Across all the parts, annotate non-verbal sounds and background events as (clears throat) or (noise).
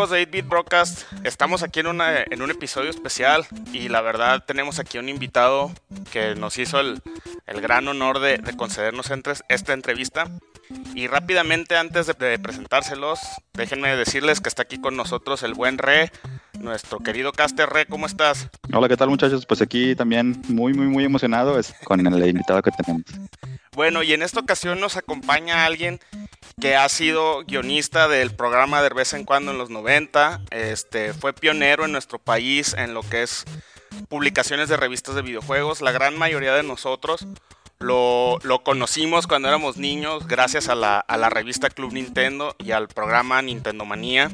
amigos de 8-Bit Broadcast? Estamos aquí en, una, en un episodio especial y la verdad tenemos aquí un invitado que nos hizo el, el gran honor de, de concedernos entre, esta entrevista. Y rápidamente antes de, de, presentárselos, déjenme decirles que está aquí con nosotros el buen Re, nuestro querido Caster Re, ¿cómo estás? Hola, ¿qué tal muchachos? Pues aquí también muy, muy, muy emocionado es con el invitado que tenemos. Bueno, y en esta ocasión nos acompaña alguien que ha sido guionista del programa de vez en cuando en los 90, este, fue pionero en nuestro país en lo que es publicaciones de revistas de videojuegos. La gran mayoría de nosotros lo, lo conocimos cuando éramos niños gracias a la, a la, revista Club Nintendo y al programa Nintendo Manía.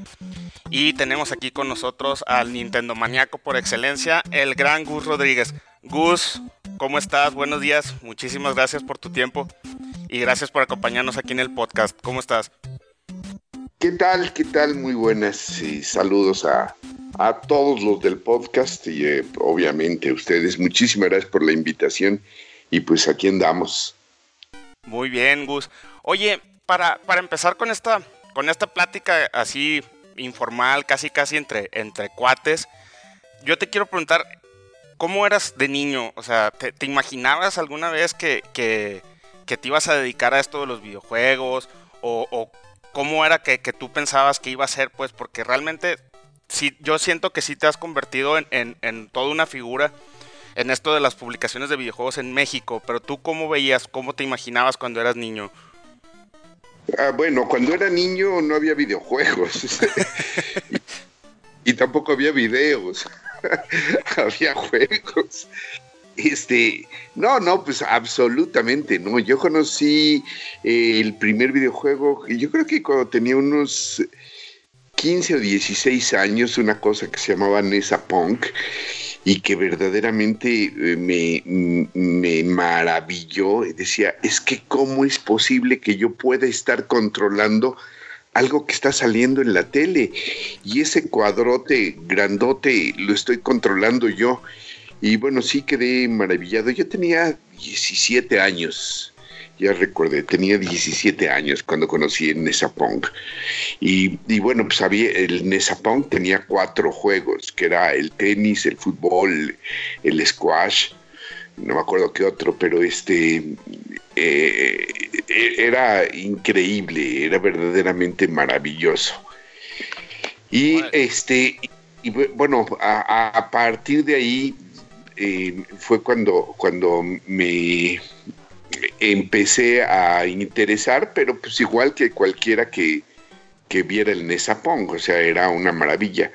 Y tenemos aquí con nosotros al Nintendo Maníaco por excelencia, el gran Gus Rodríguez. Gus, ¿cómo estás? Buenos días, muchísimas gracias por tu tiempo y gracias por acompañarnos aquí en el podcast. ¿Cómo estás? ¿Qué tal? ¿Qué tal? Muy buenas y saludos a, a todos los del podcast y eh, obviamente a ustedes. Muchísimas gracias por la invitación y pues aquí andamos. Muy bien, Gus. Oye, para, para empezar con esta, con esta plática así informal, casi casi entre, entre cuates, yo te quiero preguntar, ¿cómo eras de niño? O sea, ¿te, te imaginabas alguna vez que, que, que, te ibas a dedicar a esto de los videojuegos? ¿O, o cómo era que, que, tú pensabas que iba a ser? Pues porque realmente sí, yo siento que sí te has convertido en, en, en toda una figura en esto de las publicaciones de videojuegos en México, pero tú cómo veías, cómo te imaginabas cuando eras niño? Ah, bueno, cuando era niño no había videojuegos y, (laughs) (laughs) y, tampoco había videos, (laughs) había juegos. Este, no, no, pues absolutamente, no. Yo conocí eh, el primer videojuego, yo creo que cuando tenía unos 15 o 16 años, una cosa que se llamaba Nesa Punk y que verdaderamente eh, me, me, maravilló. Decía, es que cómo es posible que yo pueda estar controlando algo que está saliendo en la tele y ese cuadrote grandote lo estoy controlando yo. Y bueno, sí quedé maravillado. Yo tenía 17 años ya recordé, tenía 17 años cuando conocí el Nesapong. Y, y bueno, pues había, el Nesapong tenía cuatro juegos, que era el tenis, el fútbol, el squash, no me acuerdo qué otro, pero este eh, era increíble, era verdaderamente maravilloso. Y este, y bueno, a, a partir de ahí eh, fue cuando, cuando me empecé a interesar, pero pues igual que cualquiera que, que viera el Nesapong, o sea, era una maravilla.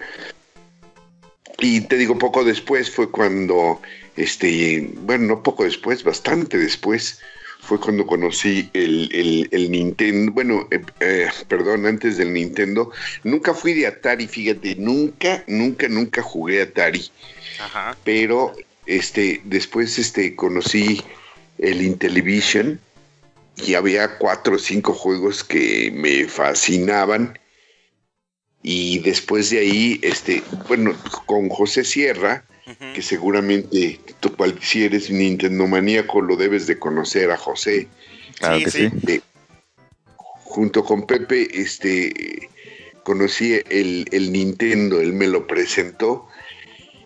Y te digo, poco después fue cuando, este, bueno, no poco después, bastante después, fue cuando conocí el, el, el Nintendo, bueno, eh, eh, perdón, antes del Nintendo, nunca fui de Atari, fíjate, nunca, nunca, nunca jugué Atari. Ajá. Pero, este, después, este, conocí el Intellivision y había cuatro o cinco juegos que me fascinaban. Y después de ahí, este, bueno, con José Sierra. Que seguramente tú, si eres Nintendo maníaco, lo debes de conocer a José. Claro sí, que sí. Eh, junto con Pepe, este, conocí el, el, Nintendo, él me lo presentó.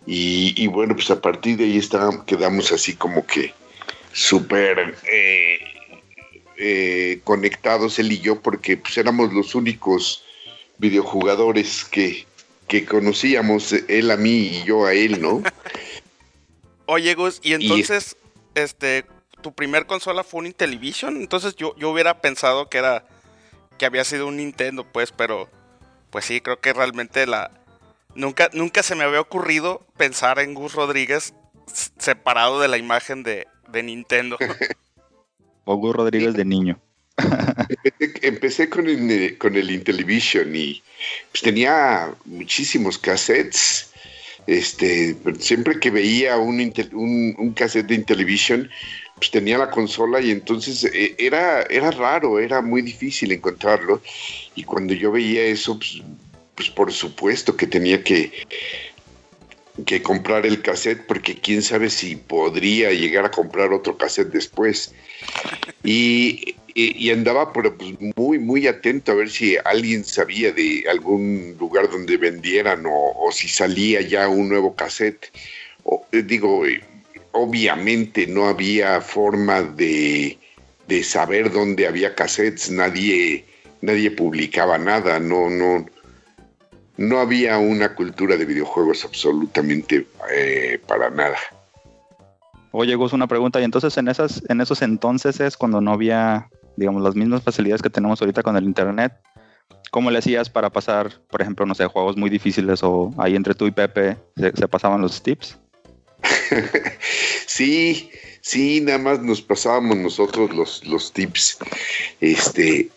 Y, y, bueno, pues a partir de ahí está, quedamos así como que súper eh, eh, conectados él y yo porque pues, éramos los únicos videojugadores que, que conocíamos, él a mí y yo a él, ¿no? (laughs) Oye, Gus, y entonces, y, este, tu primer consola fue un Intellivision, entonces yo, yo hubiera pensado que era, que había sido un Nintendo, pues, pero, pues sí, creo que realmente la, nunca, nunca se me había ocurrido pensar en Gus Rodríguez separado de la imagen de, de Nintendo. (laughs) Hugo Rodríguez de niño. Empecé, con, el, con el Intellivision y pues, tenía muchísimos cassettes. Este, siempre que veía un, un, un cassette de Intellivision, pues tenía la consola y entonces eh, era, era raro, era muy difícil encontrarlo. Y cuando yo veía eso, pues, pues por supuesto que tenía que que comprar el cassette porque quién sabe si podría llegar a comprar otro cassette después. Y, andaba pues, muy, muy atento a ver si alguien sabía de algún lugar donde vendieran o, si salía ya un nuevo cassette. Eh, digo, obviamente no había forma de, de saber dónde había cassettes, nadie, nadie publicaba nada, no, no, no había una cultura de videojuegos absolutamente eh, para nada. Oye, Gus, una pregunta. Y entonces en esas, en esos entonces es cuando no había, digamos, las mismas facilidades que tenemos ahorita con el internet. ¿Cómo le hacías para pasar, por ejemplo, no sé, juegos muy difíciles o ahí entre tú y Pepe se, pasaban los tips? (laughs) sí, sí, nada más nos pasábamos nosotros los, los tips. Este,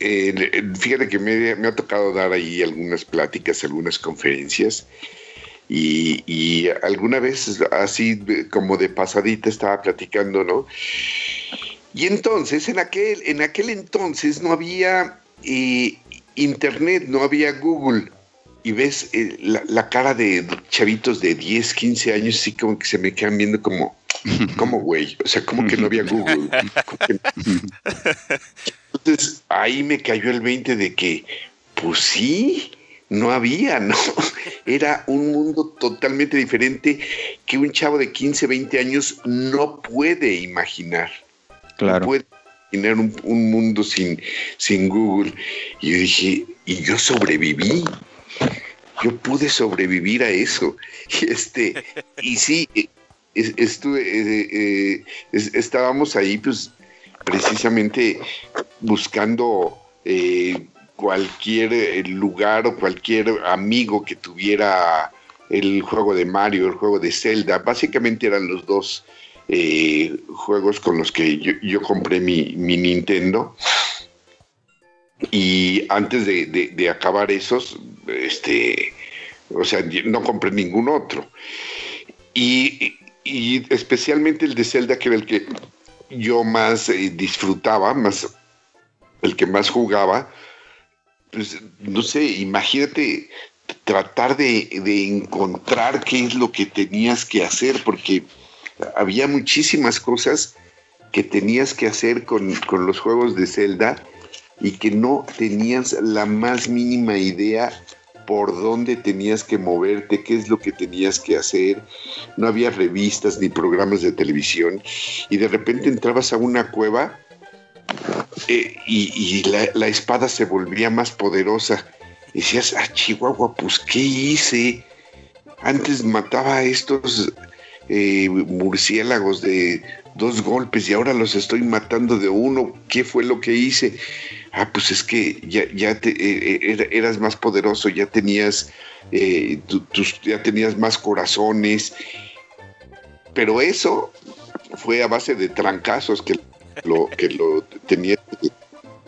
eh, fíjate que me, ha tocado dar ahí algunas pláticas, algunas conferencias. Y, alguna vez así como de pasadita estaba platicando, ¿no? Y entonces, en aquel, en aquel entonces no había eh, internet, no había Google. Y ves eh, la, cara de chavitos de 10, 15 años, así como que se me quedan viendo como, (laughs) como güey. O sea, como que no había Google. (laughs) Entonces ahí me cayó el 20 de que, pues sí, no había, ¿no? (laughs) Era un mundo totalmente diferente que un chavo de 15, 20 años no puede imaginar. Claro. No puede imaginar un, mundo sin, sin Google. Y yo dije, y yo sobreviví. Yo pude sobrevivir a eso. (laughs) Y este, y sí, estuve, eh, eh, estábamos ahí, pues precisamente buscando eh, cualquier eh, lugar o cualquier amigo que tuviera el juego de Mario, el juego de Zelda. Básicamente eran los dos eh, juegos con los que yo, compré mi, Nintendo. Y antes de, acabar esos, este, o sea, no compré ningún otro. Y, y especialmente el de Zelda, que era el que yo más eh, disfrutaba, más el que más jugaba, pues no sé, imagínate tratar de, encontrar qué es lo que tenías que hacer, porque había muchísimas cosas que tenías que hacer con, con los juegos de Zelda y que no tenías la más mínima idea por dónde tenías que moverte, qué es lo que tenías que hacer. No había revistas ni programas de televisión y de repente entrabas a una cueva eh, y, la, espada se volvía más poderosa. Y decías, ah, Chihuahua, pues ¿qué hice? Antes mataba a estos eh, murciélagos de dos golpes y ahora los estoy matando de uno. ¿Qué fue lo que hice? Ah, pues es que ya, ya te, eh, eh, eras más poderoso, ya tenías, eh, ya tenías más corazones, pero eso fue a base de trancazos que lo, que lo tenía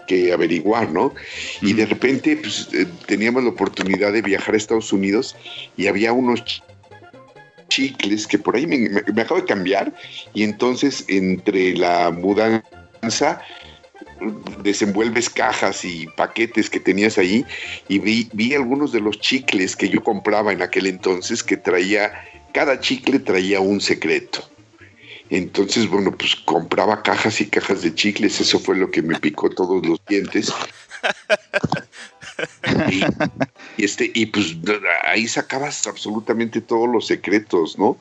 que averiguar, ¿no? Y de repente pues, teníamos la oportunidad de viajar a Estados Unidos y había unos chicles que por ahí me, me acabo de cambiar. Y entonces entre la mudanza desenvuelves cajas y paquetes que tenías ahí y vi, vi, algunos de los chicles que yo compraba en aquel entonces que traía, cada chicle traía un secreto. Entonces, bueno, pues compraba cajas y cajas de chicles, eso fue lo que me picó todos los dientes. (laughs) Y, este, y pues ahí sacabas absolutamente todos los secretos, ¿no?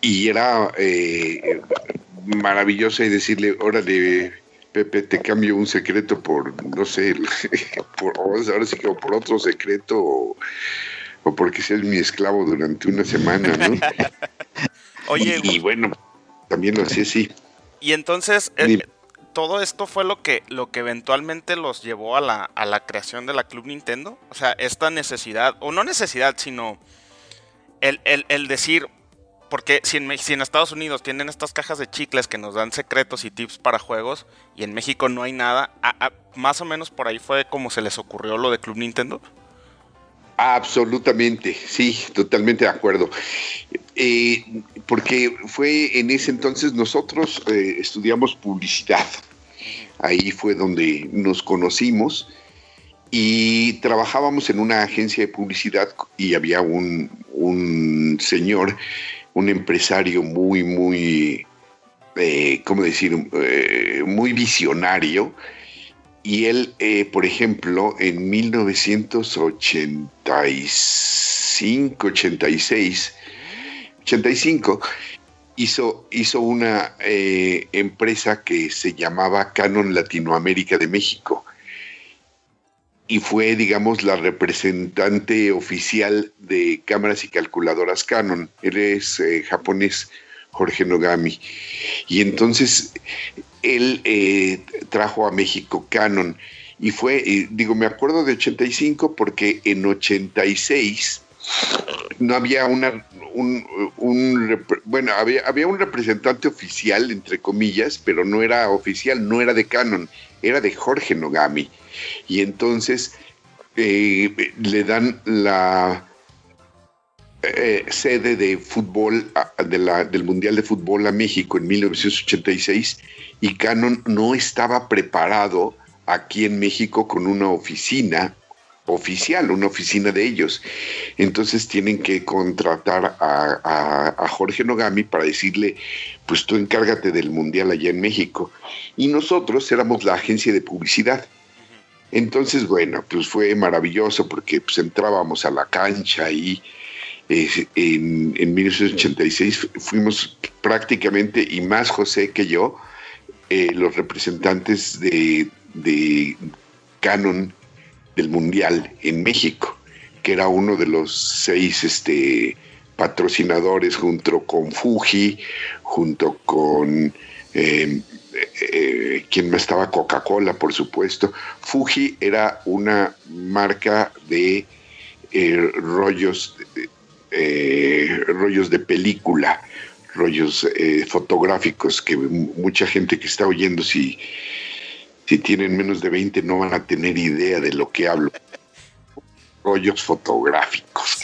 Y era eh, maravilloso y decirle, órale, Pepe, te cambio un secreto por, no sé, (laughs) por, ahora sí que por otro secreto o, porque seas mi esclavo durante una semana, ¿no? (laughs) Oye, y, bueno, también lo hacía así. Y entonces, eh, todo esto fue lo que, lo que eventualmente los llevó a la, a la creación de la Club Nintendo. O sea, esta necesidad, o no necesidad, sino el, el, el decir, porque si en, Estados Unidos tienen estas cajas de chicles que nos dan secretos y tips para juegos y en México no hay nada, más o menos por ahí fue como se les ocurrió lo de Club Nintendo. Absolutamente, sí, totalmente de acuerdo. Eh, porque fue en ese entonces nosotros eh, estudiamos publicidad. Ahí fue donde nos conocimos y trabajábamos en una agencia de publicidad y había un señor, un empresario muy, muy, eh, ¿cómo decir?, eh, muy visionario. Y él, eh, por ejemplo, en 1985, 86, 85, hizo, hizo una empresa que se llamaba Canon Latinoamérica de México y fue, digamos, la representante oficial de cámaras y calculadoras Canon. Él es japonés Jorge Nogami. Y entonces él eh, trajo a México Canon. Y fue, digo, me acuerdo de 85 porque en 86 no había una, un, bueno, había, había un representante oficial, entre comillas, pero no era oficial, no era de Canon, era de Jorge Nogami. Y entonces eh, le dan la eh, sede de fútbol del Mundial de Fútbol a México en 1986 y Canon no estaba preparado aquí en México con una oficina oficial, una oficina de ellos. Entonces tienen que contratar a, Jorge Nogami para decirle, pues tú encárgate del Mundial allá en México. Y nosotros éramos la agencia de publicidad. Entonces, bueno, pues fue maravilloso porque pues entrábamos a la cancha y en, 1986 fuimos prácticamente, y más José que yo, eh, los representantes de, Canon del Mundial en México, que era uno de los seis este, patrocinadores junto con Fuji, junto con... Eh, eh, quien me estaba Coca-Cola, por supuesto. Fuji era una marca de rollos eh, rollos de película, rollos eh, fotográficos, que mucha gente que está oyendo, si, si tienen menos de 20, no van a tener idea de lo que hablo. rollos fotográficos,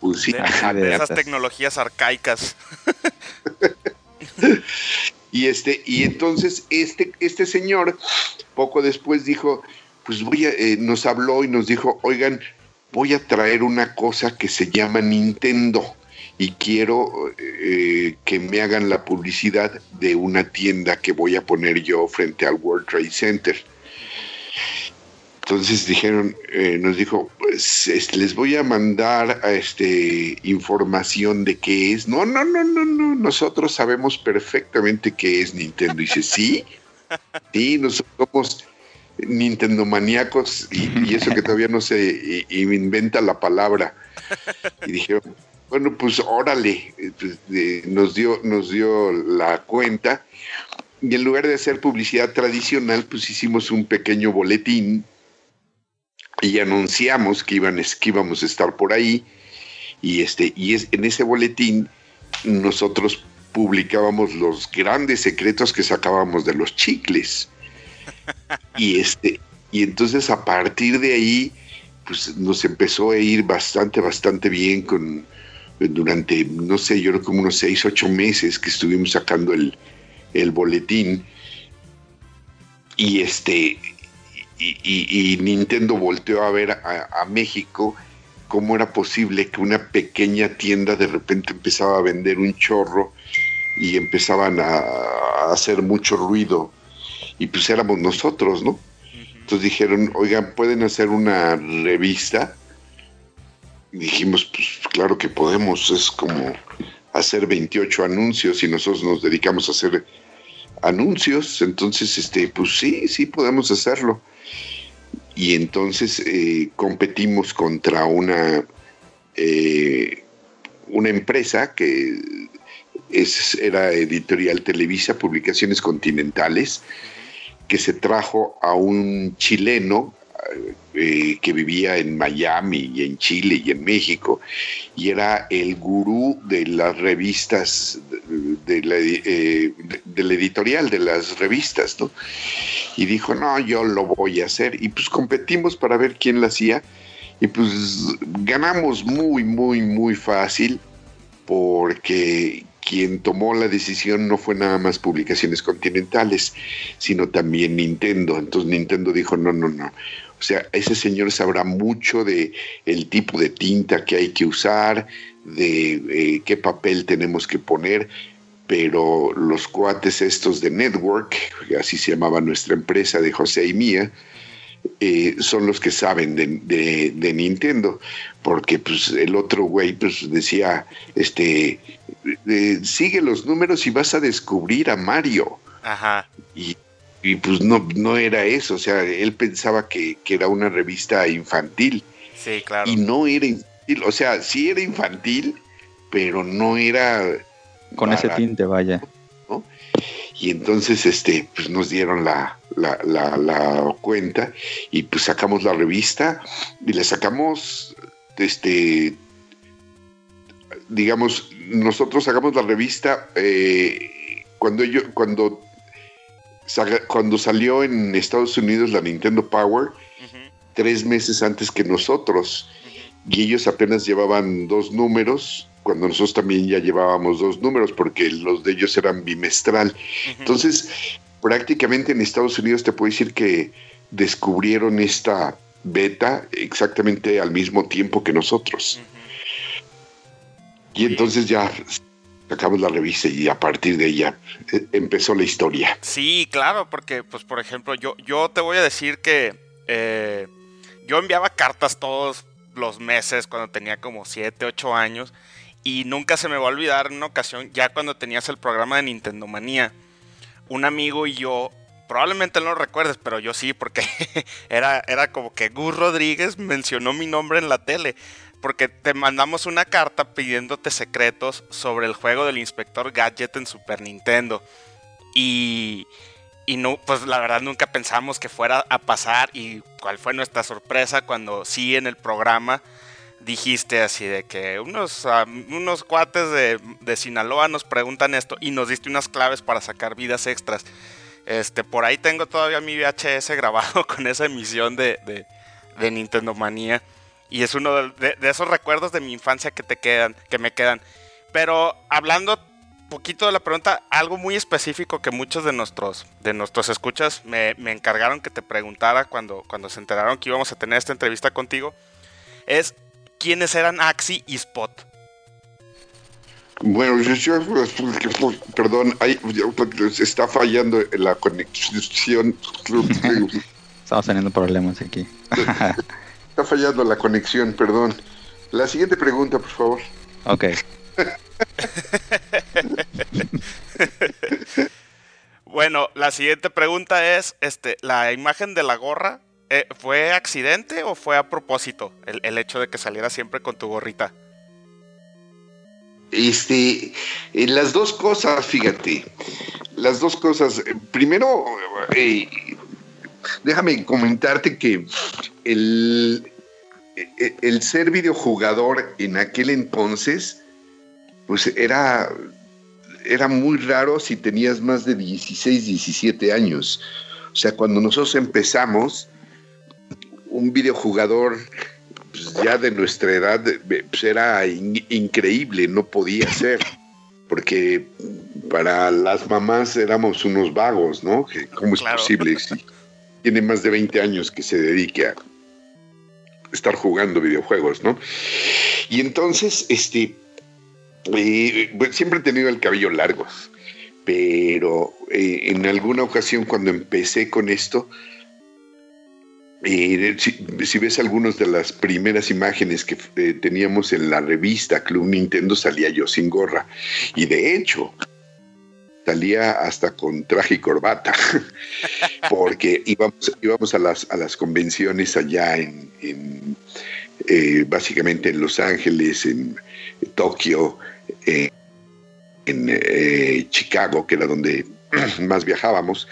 pues de, esas tecnologías arcaicas. (laughs) y este, y entonces este, este señor poco después dijo, pues voy a, eh, nos habló y nos dijo, oigan, voy a traer una cosa que se llama Nintendo y quiero eh, que me hagan la publicidad de una tienda que voy a poner yo frente al World Trade Center. Entonces dijeron, eh, nos dijo, pues les voy a mandar a este información de qué es. No, no, no, no, no. Nosotros sabemos perfectamente qué es Nintendo. Dice, sí, sí, nosotros somos Nintendo maníacos y, eso que todavía no se inventa la palabra. Y dijeron, bueno, pues órale, pues, nos, dio, nos dio la cuenta y en lugar de hacer publicidad tradicional, pues hicimos un pequeño boletín y anunciamos que, iban, que íbamos a estar por ahí y, este, y es, en ese boletín nosotros publicábamos los grandes secretos que sacábamos de los chicles (laughs) y este, y entonces a partir de ahí, pues nos empezó a ir bastante, bastante bien con durante, no sé, yo creo como unos seis, ocho meses que estuvimos sacando el, boletín. Y este, y, Nintendo volteó a ver a, México cómo era posible que una pequeña tienda de repente empezaba a vender un chorro y empezaban a hacer mucho ruido y pues éramos nosotros, ¿no? Entonces dijeron, oigan, ¿pueden hacer una revista? Y dijimos, pues claro que podemos, es como hacer 28 anuncios y nosotros nos dedicamos a hacer anuncios, entonces, este, pues sí, sí podemos hacerlo. Y entonces eh, competimos contra una, eh, una empresa que era editorial Televisa, Publicaciones Continentales, que se trajo a un chileno eh, que vivía en Miami y en Chile y en México, y era el gurú de las revistas, de la, eh, editorial de las revistas, ¿no? Y dijo, no, yo lo voy a hacer. Y pues competimos para ver quién lo hacía, y pues ganamos muy, muy, muy fácil, porque quien tomó la decisión no fue nada más publicaciones continentales, sino también Nintendo. Entonces Nintendo dijo, no, no, no. O sea, ese señor sabrá mucho de el tipo de tinta que hay que usar, de eh, qué papel tenemos que poner, pero los cuates estos de Network, así se llamaba nuestra empresa de José y mía, eh, son los que saben de, Nintendo, porque pues el otro güey pues decía, este, eh, sigue los números y vas a descubrir a Mario. Ajá. Y, pues no, no era eso, o sea, él pensaba que, era una revista infantil. Sí, claro. Y no era infantil, o sea, sí era infantil, pero no era... Con ese tinte, vaya. Y entonces, este, pues nos dieron la, la, cuenta y pues sacamos la revista y le sacamos, este, digamos, nosotros sacamos la revista eh, cuando yo, cuando, cuando salió en Estados Unidos la Nintendo Power, tres meses antes que nosotros, y ellos apenas llevaban dos números cuando nosotros también ya llevábamos dos números, porque los de ellos eran bimestral. Entonces, prácticamente en Estados Unidos te puedo decir que descubrieron esta beta exactamente al mismo tiempo que nosotros. Y entonces ya sacamos la revista y a partir de ella eh, empezó la historia. Sí, claro, porque pues por ejemplo yo, yo te voy a decir que eh, yo enviaba cartas todos los meses cuando tenía como 7, 8 años y nunca se me va a olvidar una ocasión, ya cuando tenías el programa de Nintendo Manía, un amigo y yo, probablemente no lo recuerdes, pero yo sí, porque (laughs) era, era como que Gus Rodríguez mencionó mi nombre en la tele. Porque te mandamos una carta pidiéndote secretos sobre el juego del inspector Gadget en Super Nintendo. Y, y no, pues la verdad nunca pensamos que fuera a pasar. Y cuál fue nuestra sorpresa cuando sí en el programa dijiste así de que unos, ah, unos cuates de, Sinaloa nos preguntan esto y nos diste unas claves para sacar vidas extras. Este, por ahí tengo todavía mi VHS grabado (laughs) con esa emisión de, de, Nintendo Manía. Y es uno de, esos recuerdos de mi infancia que te quedan, que me quedan. Pero hablando poquito de la pregunta, algo muy específico que muchos de nuestros, de nuestros escuchas me, me encargaron que te preguntara cuando, cuando se enteraron que íbamos a tener esta entrevista contigo, es quiénes eran Axi y Spot. Bueno, yo, perdón, está fallando la conexión. (laughs) Estamos teniendo problemas aquí. (laughs) está fallando la conexión, perdón. La siguiente pregunta, por favor. Ok. (laughs) bueno, la siguiente pregunta es, este, la imagen de la gorra eh, ¿Fue accidente o fue a propósito el, hecho de que saliera siempre con tu gorrita? Este, eh, las dos cosas, fíjate, las dos cosas. Primero, eh, déjame comentarte que el, el ser videojugador en aquel entonces, pues era, era muy raro si tenías más de 16, 17 años. O sea, cuando nosotros empezamos, un videojugador pues, ya de nuestra edad pues, era increíble, no podía ser, porque para las mamás éramos unos vagos, ¿no? ¿Cómo es posible? Si tiene más de 20 años que se dedique a estar jugando videojuegos, ¿no? Y entonces, este, eh, siempre he tenido el cabello largo, pero eh, en alguna ocasión cuando empecé con esto, si, ves algunas de las primeras imágenes que eh, teníamos en la revista Club Nintendo, salía yo sin gorra. Y de hecho, salía hasta con traje y corbata, (laughs) porque íbamos, íbamos a, las, a las convenciones allá en, eh, básicamente en Los Ángeles, en Tokio, en eh, Chicago, que era donde (clears throat) más viajábamos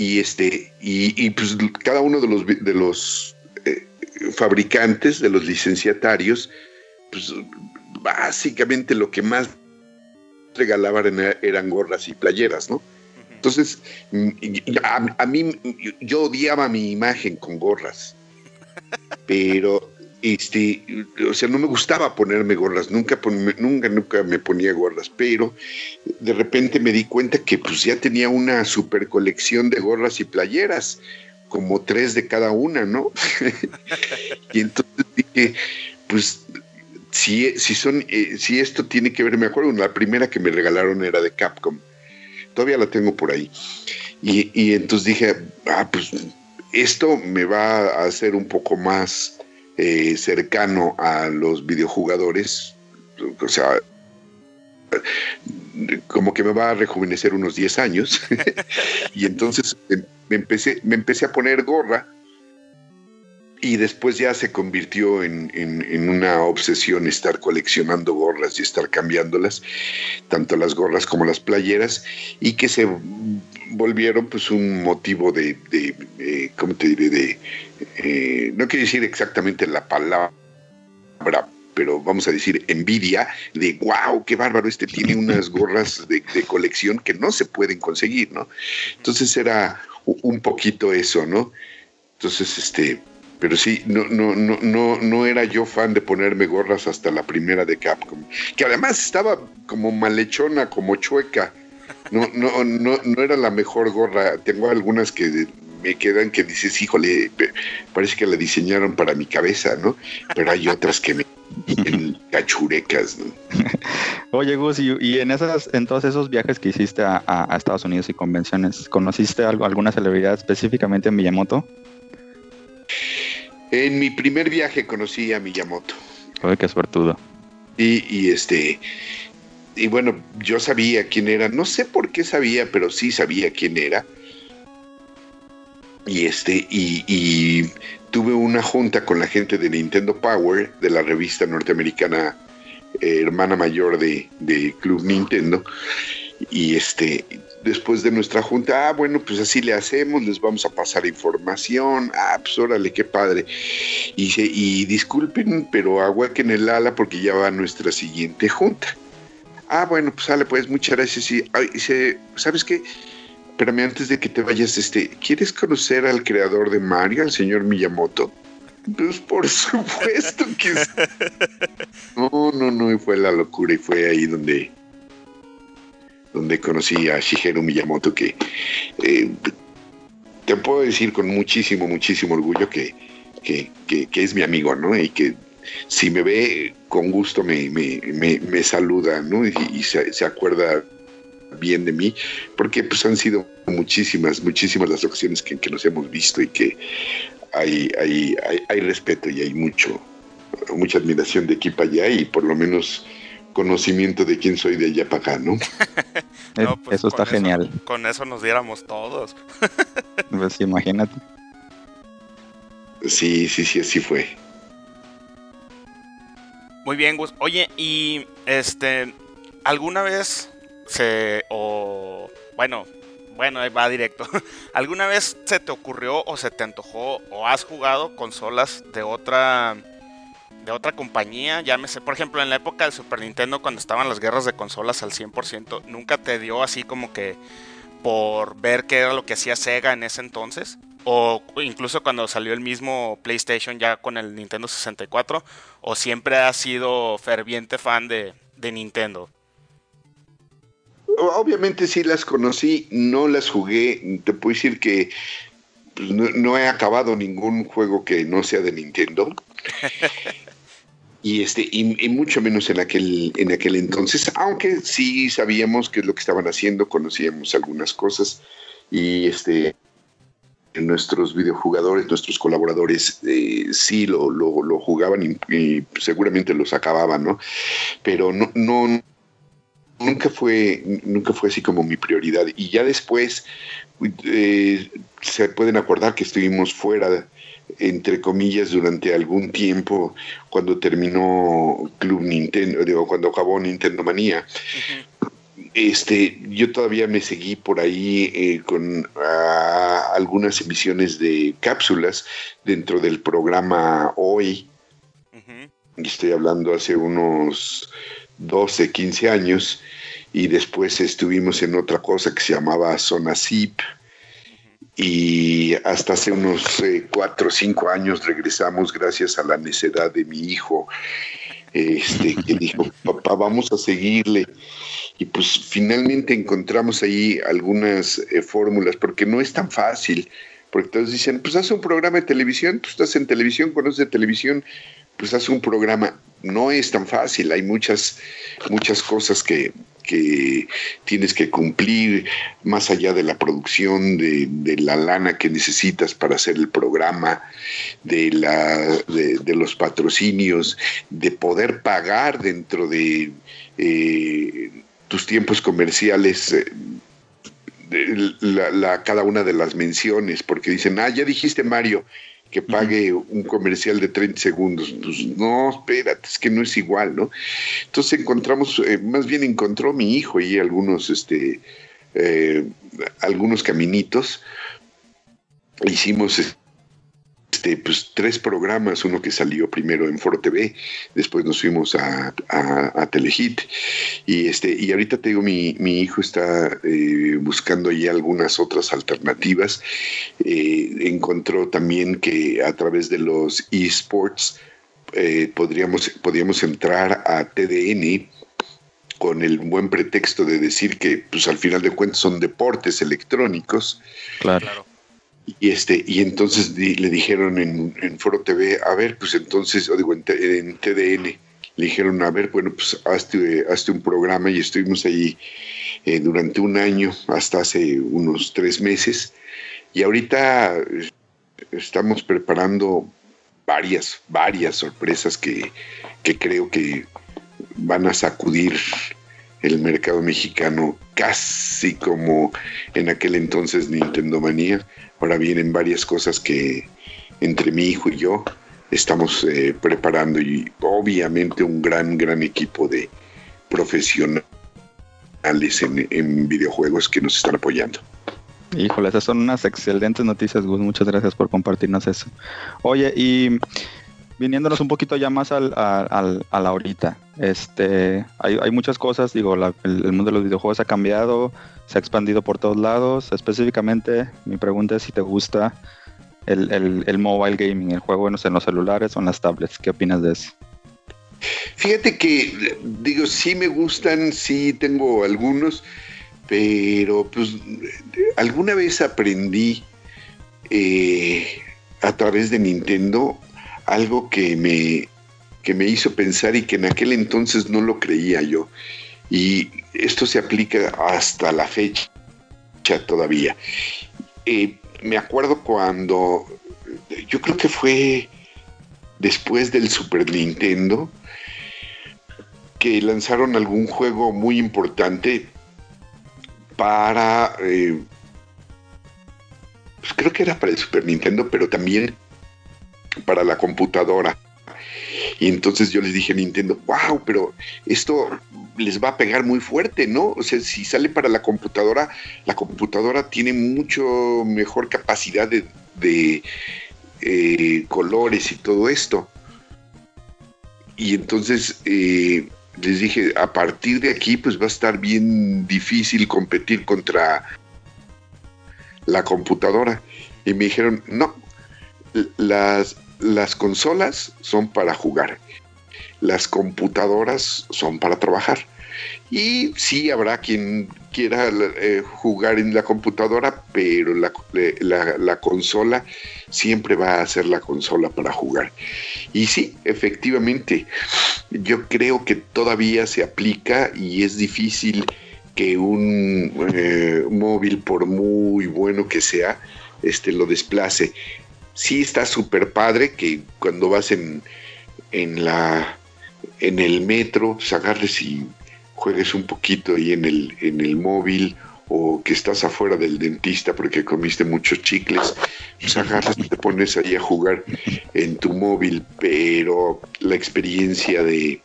y este y, pues cada uno de los de los eh, fabricantes de los licenciatarios pues básicamente lo que más regalaban eran gorras y playeras no entonces a, mí yo odiaba mi imagen con gorras (laughs) pero este, o sea, no me gustaba ponerme gorras, nunca, nunca, nunca me ponía gorras, pero de repente me di cuenta que pues ya tenía una super colección de gorras y playeras, como tres de cada una, ¿no? (laughs) y entonces dije, pues si, si son, eh, si esto tiene que ver, me acuerdo, la primera que me regalaron era de Capcom, todavía la tengo por ahí. Y, y entonces dije, ah, pues esto me va a hacer un poco más eh, cercano a los videojugadores, o sea, como que me va a rejuvenecer unos 10 años. (laughs) y entonces em, me empecé, me empecé a poner gorra y después ya se convirtió en, una obsesión estar coleccionando gorras y estar cambiándolas, tanto las gorras como las playeras, y que se volvieron pues un motivo de, de eh, ¿cómo te diré? De, eh, no quiero decir exactamente la palabra, pero vamos a decir envidia de wow, qué bárbaro, este tiene unas (laughs) gorras de, de colección que no se pueden conseguir, ¿no? Entonces era un poquito eso, ¿no? Entonces, este, pero sí, no, no, no, no, no era yo fan de ponerme gorras hasta la primera de Capcom, que además estaba como malhechona, como chueca. No, no, no, no era la mejor gorra. Tengo algunas que me quedan que dices, híjole, parece que la diseñaron para mi cabeza, ¿no? Pero hay otras que me en cachurecas, ¿no? (laughs) Oye, Gus, y, en esas, en todos esos viajes que hiciste a, a, Estados Unidos y convenciones, ¿conociste algo, alguna celebridad específicamente en Miyamoto? En mi primer viaje conocí a Miyamoto. Oye, qué suertudo. Y, y este, y bueno, yo sabía quién era, no sé por qué sabía, pero sí sabía quién era. Y este, y, tuve una junta con la gente de Nintendo Power, de la revista norteamericana eh, hermana mayor de, de Club Nintendo. Y este, después de nuestra junta, ah, bueno, pues así le hacemos, les vamos a pasar información, ah, pues órale, qué padre. Y, y disculpen, pero en el ala porque ya va nuestra siguiente junta. Ah, bueno, pues sale, pues muchas gracias. Y, dice, ¿sabes qué? Espérame, antes de que te vayas, este, ¿quieres conocer al creador de Mario, al señor Miyamoto? Pues por supuesto que sí. (laughs) No, no, no, y fue la locura y fue ahí donde donde conocí a Shigeru Miyamoto, que eh, te puedo decir con muchísimo, muchísimo orgullo que, que, es mi amigo, ¿no? Y que si me ve con gusto me, me, saluda, ¿no? Y, se, acuerda bien de mí, porque pues han sido muchísimas, muchísimas las ocasiones que, que nos hemos visto y que hay, hay, hay, hay respeto y hay mucho, mucha admiración de aquí para allá y por lo menos conocimiento de quién soy de allá para acá, ¿no? (laughs) Pues eso está genial. Con eso nos diéramos todos. pues imagínate. Sí, sí, sí, así fue. Muy bien, Gus. Oye, y este, ¿alguna vez se, o, bueno, bueno, va directo. (laughs) ¿Alguna vez se te ocurrió o se te antojó o has jugado consolas de otra de otra compañía, llámese, por ejemplo, en la época del Super Nintendo, cuando estaban las guerras de consolas al 100%, ¿nunca te dio así como que por ver qué era lo que hacía Sega en ese entonces? O incluso cuando salió el mismo PlayStation ya con el Nintendo 64, o siempre has sido ferviente fan de, Nintendo? Obviamente sí las conocí, no las jugué, te puedo decir que pues, no, he acabado ningún juego que no sea de Nintendo. (laughs) y este y, mucho menos en aquel en aquel entonces aunque sí sabíamos qué es lo que estaban haciendo conocíamos algunas cosas y este nuestros videojugadores nuestros colaboradores eh, sí lo, lo, jugaban y, seguramente los acababan no pero no nunca fue nunca fue así como mi prioridad. Y ya después eh, se pueden acordar que estuvimos fuera entre comillas, durante algún tiempo cuando terminó Club Nintendo, digo, cuando acabó Nintendo Manía. Este, yo todavía me seguí por ahí eh, con algunas emisiones de cápsulas dentro del programa Hoy. Estoy hablando hace unos 12, 15 años. Y después estuvimos en otra cosa que se llamaba Zona Zip y hasta hace unos eh, cuatro o cinco años regresamos gracias a la necedad de mi hijo, este, que dijo, papá, vamos a seguirle. Y pues finalmente encontramos ahí algunas eh, fórmulas, porque no es tan fácil, porque todos dicen, pues haz un programa de televisión, tú estás en televisión, conoces de televisión, pues haz un programa. No es tan fácil, hay muchas, muchas cosas que, que tienes que cumplir más allá de la producción, de, la lana que necesitas para hacer el programa, de, la, de, los patrocinios, de poder pagar dentro de eh, tus tiempos comerciales. Eh, la, cada una de las menciones, porque dicen, ah, ya dijiste Mario, que pague un comercial de 30 segundos. Pues no, espérate, es que no es igual, ¿no? Entonces encontramos, eh, más bien encontró mi hijo ahí algunos, este, eh, algunos caminitos. Hicimos este, pues, tres programas, uno que salió primero en Foro TV, después nos fuimos a, a, Telehit, y, este, y ahorita te digo, mi, mi hijo está eh, buscando ya algunas otras alternativas, eh, encontró también que a través de los esports eh, podríamos, podríamos entrar a TDN, con el buen pretexto de decir que pues al final de cuentas son deportes electrónicos. Claro. Y, este, y entonces le dijeron en, en, Foro TV, a ver, pues entonces, o digo, en, TDN, le dijeron, a ver, bueno, pues hazte, hazte un programa y estuvimos ahí eh, durante un año, hasta hace unos tres meses. Y ahorita estamos preparando varias, varias sorpresas que, que creo que van a sacudir el mercado mexicano casi como en aquel entonces Nintendo Manía. Ahora vienen varias cosas que entre mi hijo y yo estamos eh, preparando y obviamente un gran, gran equipo de profesionales en, videojuegos que nos están apoyando. Híjole, esas son unas excelentes noticias, Gus. Muchas gracias por compartirnos eso. Oye, y viniéndonos un poquito ya más al, al, a la ahorita, este, hay, hay, muchas cosas, digo, el, el, mundo de los videojuegos ha cambiado, se ha expandido por todos lados. Específicamente, mi pregunta es si te gusta el, el, mobile gaming, el juego en los celulares o en las tablets. ¿Qué opinas de eso? Fíjate que, digo, sí me gustan, sí tengo algunos, pero pues alguna vez aprendí eh, a través de Nintendo algo que me, que me hizo pensar y que en aquel entonces no lo creía yo. Y esto se aplica hasta la fecha todavía. Eh, me acuerdo cuando, yo creo que fue después del Super Nintendo, que lanzaron algún juego muy importante para, eh, pues creo que era para el Super Nintendo, pero también para la computadora. Y entonces yo les dije a Nintendo, wow, pero esto les va a pegar muy fuerte, ¿no? O sea, si sale para la computadora, la computadora tiene mucho mejor capacidad de, eh, colores y todo esto. Y entonces eh, les dije, a partir de aquí, pues va a estar bien difícil competir contra la computadora. Y me dijeron, no, las, las consolas son para jugar, las computadoras son para trabajar. Y sí habrá quien quiera eh, jugar en la computadora, pero la, la, consola siempre va a ser la consola para jugar. Y sí, efectivamente, yo creo que todavía se aplica y es difícil que un eh, móvil, por muy bueno que sea, este, lo desplace sí está súper padre que cuando vas en, en, la, en el metro, pues agarres y juegues un poquito ahí en el, en el móvil o que estás afuera del dentista porque comiste muchos chicles, pues agarras y te pones ahí a jugar en tu móvil, pero la experiencia de,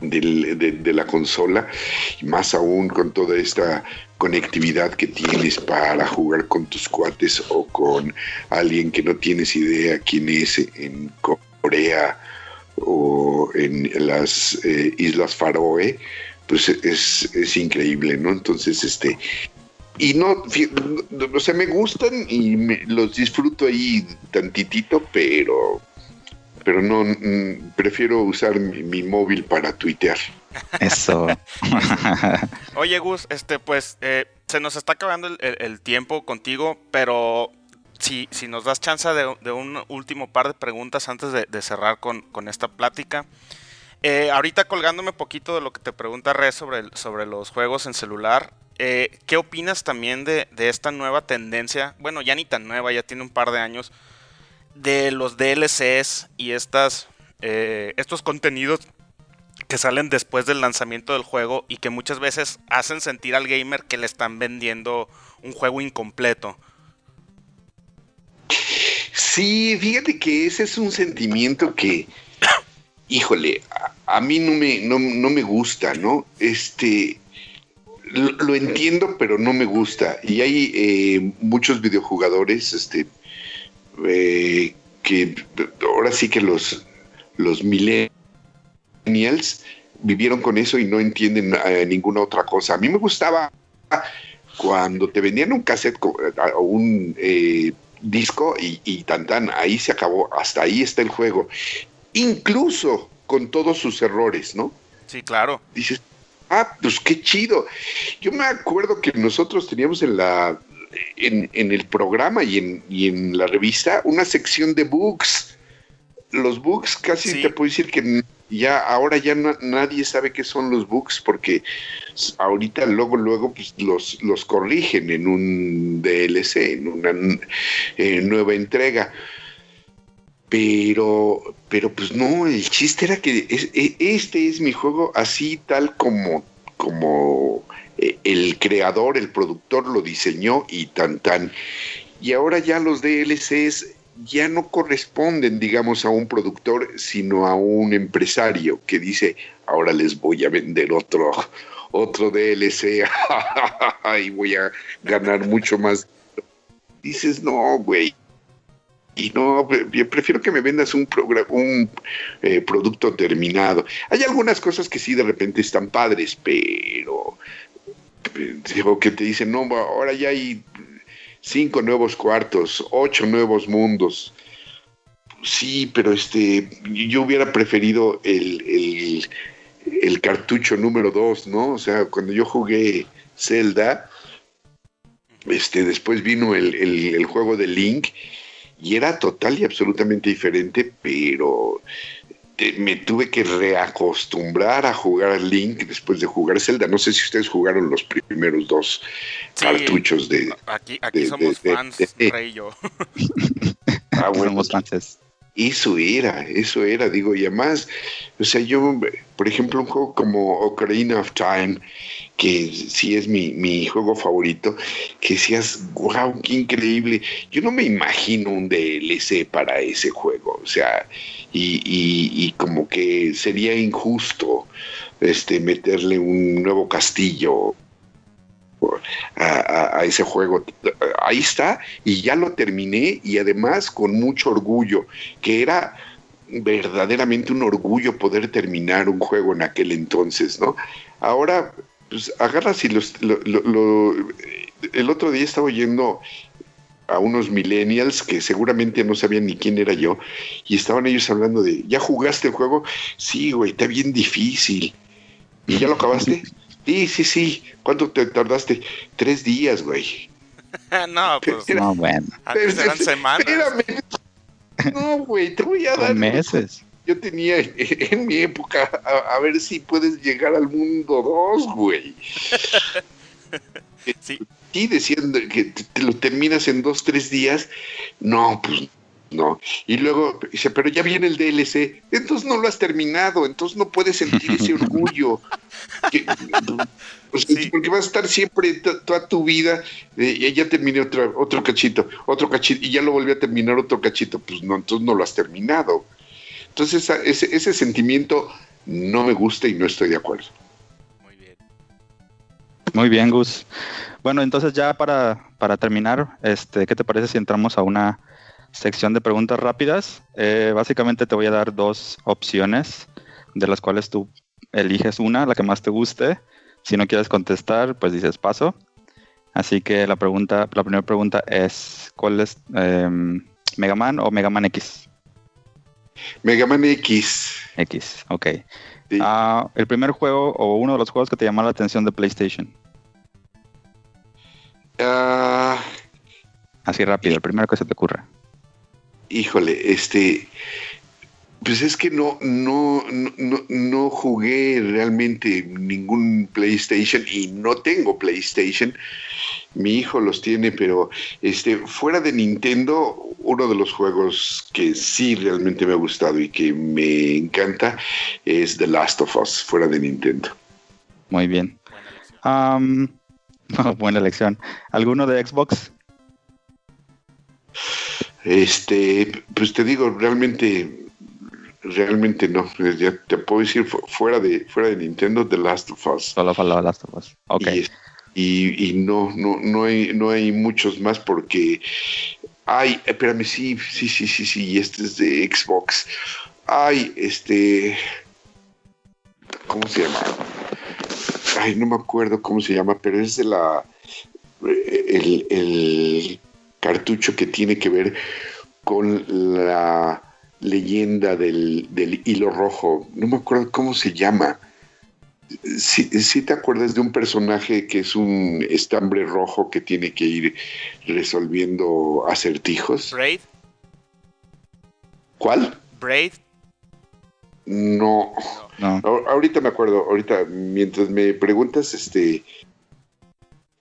de, la consola, más aún con toda esta conectividad que tienes para jugar con tus cuates o con alguien que no tienes idea quién es en Corea o en las eh, Islas Faroe, pues es, es, increíble, ¿no? Entonces, este, y no, o sea, me gustan y los disfruto ahí tantitito, pero pero no mm, prefiero usar mi, móvil para tuitear. Eso. (laughs) Oye, Gus, este, pues eh, se nos está acabando el, tiempo contigo, pero si, si nos das chance de, un último par de preguntas antes de, cerrar con, esta plática. Eh, ahorita colgándome poquito de lo que te pregunta Red sobre, sobre los juegos en celular, eh, ¿qué opinas también de, de, esta nueva tendencia? Bueno, ya ni tan nueva, ya tiene un par de años, de los DLCs y estas, estos contenidos que salen después del lanzamiento del juego y que muchas veces hacen sentir al gamer que le están vendiendo un juego incompleto. Sí, fíjate que ese es un sentimiento que, híjole, a, mí no me, no, me gusta, ¿no? Este, lo, entiendo, pero no me gusta. Y hay eh, muchos videojugadores, este, eh, que ahora sí que los, los millennials vivieron con eso y no entienden eh, ninguna otra cosa. A mí me gustaba cuando te vendían un cassette o un eh, disco y, y tan tan, ahí se acabó, hasta ahí está el juego. Incluso con todos sus errores, ¿no? Sí, claro. Dices, ah, pues qué chido. Yo me acuerdo que nosotros teníamos en la en, el programa y en, y en, la revista una sección de books. Los books casi te puedo decir que ya ahora ya nadie sabe qué son los books porque ahorita luego luego pues, los, los corrigen en un DLC, en una nueva entrega. Pero, pero pues no, el chiste era que e, este es mi juego así tal como, como eh, el creador, el productor lo diseñó y tan tan. Y ahora ya los DLCs ya no corresponden, digamos, a un productor, sino a un empresario que dice, ahora les voy a vender otro, otro DLC (laughs) y voy a ganar mucho más. Dices, no, güey. Y no, prefiero que me vendas un, un eh, producto terminado. Hay algunas cosas que sí de repente están padres, pero digo, que te dicen, no, ahora ya hay cinco nuevos cuartos, ocho nuevos mundos. Sí, pero este, yo hubiera preferido el, el, cartucho número dos, ¿no? O sea, cuando yo jugué Zelda, este, después vino el, el juego de Link y era total y absolutamente diferente, pero me tuve que reacostumbrar a jugar Link después de jugar Zelda. No sé si ustedes jugaron los primeros dos cartuchos de. Aquí, aquí somos fans, Rey y yo. ah, bueno, fans. Eso era, eso era, digo, y además, o sea, yo, por ejemplo, un juego como Ocarina of Time, que sí es mi, mi juego favorito, que decías, wow, qué increíble. Yo no me imagino un DLC para ese juego, o sea, y, y, como que sería injusto este, meterle un nuevo castillo a, ese juego. Ahí está, y ya lo terminé, y además con mucho orgullo, que era verdaderamente un orgullo poder terminar un juego en aquel entonces, ¿no? Ahora, pues agarras y los, el otro día estaba oyendo a unos millennials que seguramente no sabían ni quién era yo y estaban ellos hablando de, ¿ya jugaste el juego? Sí, güey, está bien difícil. ¿Y ya lo acabaste? (laughs) Sí, sí, sí. ¿Cuánto te tardaste? Tres días, güey. (laughs) no, pues no, bueno. Antes eran semanas. No, güey, te voy a dar... meses. Yo tenía en mi época, a, ver si puedes llegar al mundo dos, güey. (laughs) sí y decían que te lo terminas en dos, tres días. No, pues no. Y luego dice, pero ya viene el DLC. Entonces no lo has terminado, entonces no puedes sentir ese (laughs) orgullo. Pues, porque vas a estar siempre toda tu vida, eh, ya terminé otro, otro cachito, otro cachito, y ya lo volví a terminar otro cachito. Pues no, entonces no lo has terminado. Entonces ese, ese sentimiento no me gusta y no estoy de acuerdo. Muy bien. Muy bien, Gus. Bueno, entonces ya para, terminar, este, ¿qué te parece si entramos a una sección de preguntas rápidas? Eh, básicamente te voy a dar dos opciones, de las cuales tú eliges una, la que más te guste. Si no quieres contestar, pues dices paso. Así que la pregunta, la primera pregunta es, ¿cuál es em, Mega Man o Mega Man X? Mega Man X. X, ok. Ah, el primer juego o uno de los juegos que te llamó la atención de PlayStation. Ah. Así rápido, el primero que se te ocurra. Híjole, este, pues es que no, no, no, no jugué realmente ningún PlayStation y no tengo PlayStation. Mi hijo los tiene, pero este, fuera de Nintendo, uno de los juegos que sí realmente me ha gustado y que me encanta es The Last of Us, fuera de Nintendo. Muy bien. (laughs) buena elección. ¿Alguno de Xbox? Este, pues te digo, realmente, realmente no. Ya te puedo decir fuera de, fuera de Nintendo, The Last of Us. Solo The Last of Us. Ok. Y, no, no, no hay, no hay muchos más porque ay, espérame, sí, sí, sí, sí, sí, y este es de Xbox. Ay, este, ¿cómo se llama? Ay, no me acuerdo cómo se llama, pero es de la, el, el cartucho que tiene que ver con la leyenda del, hilo rojo. No me acuerdo cómo se llama. Si, te acuerdas de un personaje que es un estambre rojo que tiene que ir resolviendo acertijos. Braid. ¿Cuál? Braid. No. no. Ahorita me acuerdo, ahorita mientras me preguntas, este...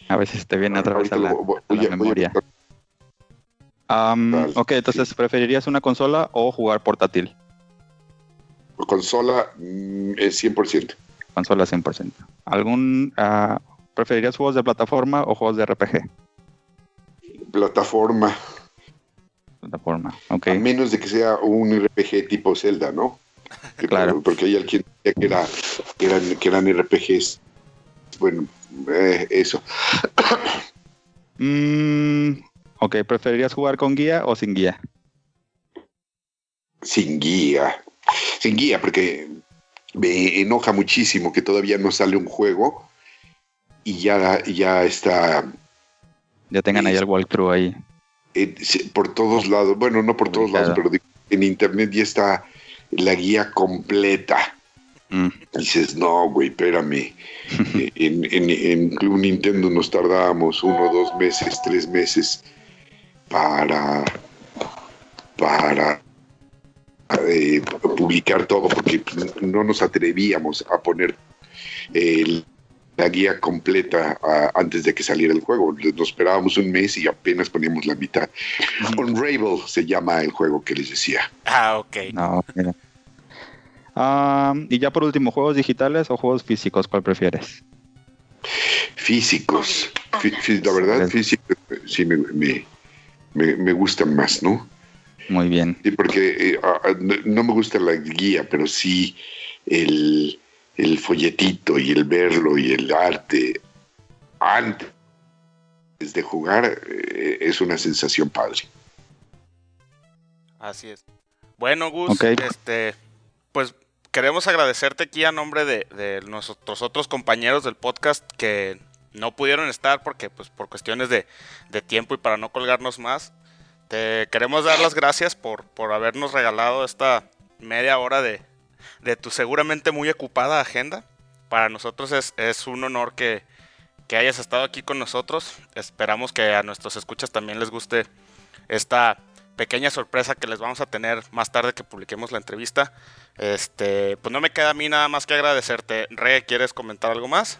A si te viene otra vez a la, memoria ok, entonces, ¿preferirías una consola o jugar portátil? Consola mm, es 100%. Consola 100%. ¿Algún, uh, ¿Preferirías juegos de plataforma o juegos de RPG? Plataforma. Plataforma, ok. A menos de que sea un RPG tipo Zelda, ¿no? (laughs) Claro. Porque hay alguien que, era, que, eran, que eran RPGs. Bueno, eh, eso. Mm, Ok, ¿preferirías jugar con guía o sin guía? Sin guía. Sin guía, porque me enoja muchísimo que todavía no sale un juego y ya, ya está. Ya tengan ahí el walkthrough ahí. por todos lados, bueno, no por todos lados, pero en internet ya está la guía completa. Mm. Dices, no, güey, espérame. (laughs) en, en, en Club Nintendo nos tardábamos uno, dos meses, tres meses para, para eh, publicar todo, porque no nos atrevíamos a poner la guía completa antes de que saliera el juego. Nos esperábamos un mes y apenas poníamos la mitad. Unravel se llama el juego que les decía. Ah, ok. Ah, y ya por último, ¿juegos digitales o juegos físicos? ¿Cuál prefieres? Físicos. la verdad, físicos sí me, me, gustan más, ¿no? Muy bien. Sí, porque eh, no me gusta la guía, pero sí el, folletito y el verlo y el arte antes de jugar eh, es una sensación padre. Así es. Bueno, Gus, este, pues queremos agradecerte aquí a nombre de, de, nuestros otros compañeros del podcast que no pudieron estar porque, pues, por cuestiones de, tiempo y para no colgarnos más. Te queremos dar las gracias por, por habernos regalado esta media hora de, tu seguramente muy ocupada agenda. Para nosotros es, un honor que, hayas estado aquí con nosotros. Esperamos que a nuestros escuchas también les guste esta pequeña sorpresa que les vamos a tener más tarde que publiquemos la entrevista. Este, pues no me queda a mí nada más que agradecerte. Re, ¿quieres comentar algo más?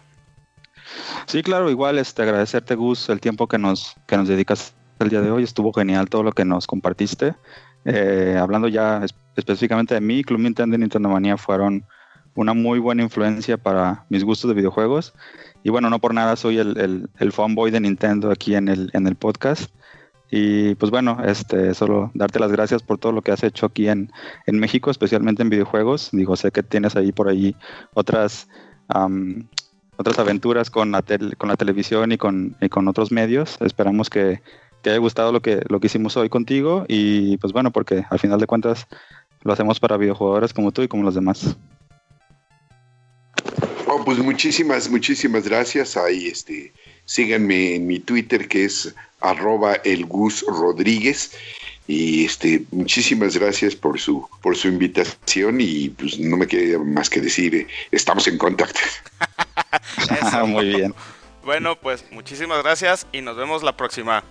Sí, claro, igual este, agradecerte, Gus, el tiempo que nos, que nos dedicas el día de hoy. Estuvo genial todo lo que nos compartiste. Eh, hablando ya específicamente de mí, Club Nintendo y Nintendo Manía fueron una muy buena influencia para mis gustos de videojuegos. Y bueno, no por nada soy el, el, fanboy de Nintendo aquí en el, en el podcast. Y pues bueno, este, solo darte las gracias por todo lo que has hecho aquí en, en México, especialmente en videojuegos. Digo, sé que tienes ahí por ahí otras otras aventuras con la, tel, con la televisión y con, y con otros medios. Esperamos que te haya gustado lo que, lo que hicimos hoy contigo y pues bueno, porque al final de cuentas lo hacemos para videojugadores como tú y como los demás. Oh, pues muchísimas, muchísimas gracias. Ahí este, síganme en mi Twitter que es arroba el Gus Rodríguez. Y este, muchísimas gracias por su, por su invitación y pues no me queda más que decir, eh, estamos en contacto. (laughs) (laughs) Ah, muy bien. Bueno, pues muchísimas gracias y nos vemos la próxima.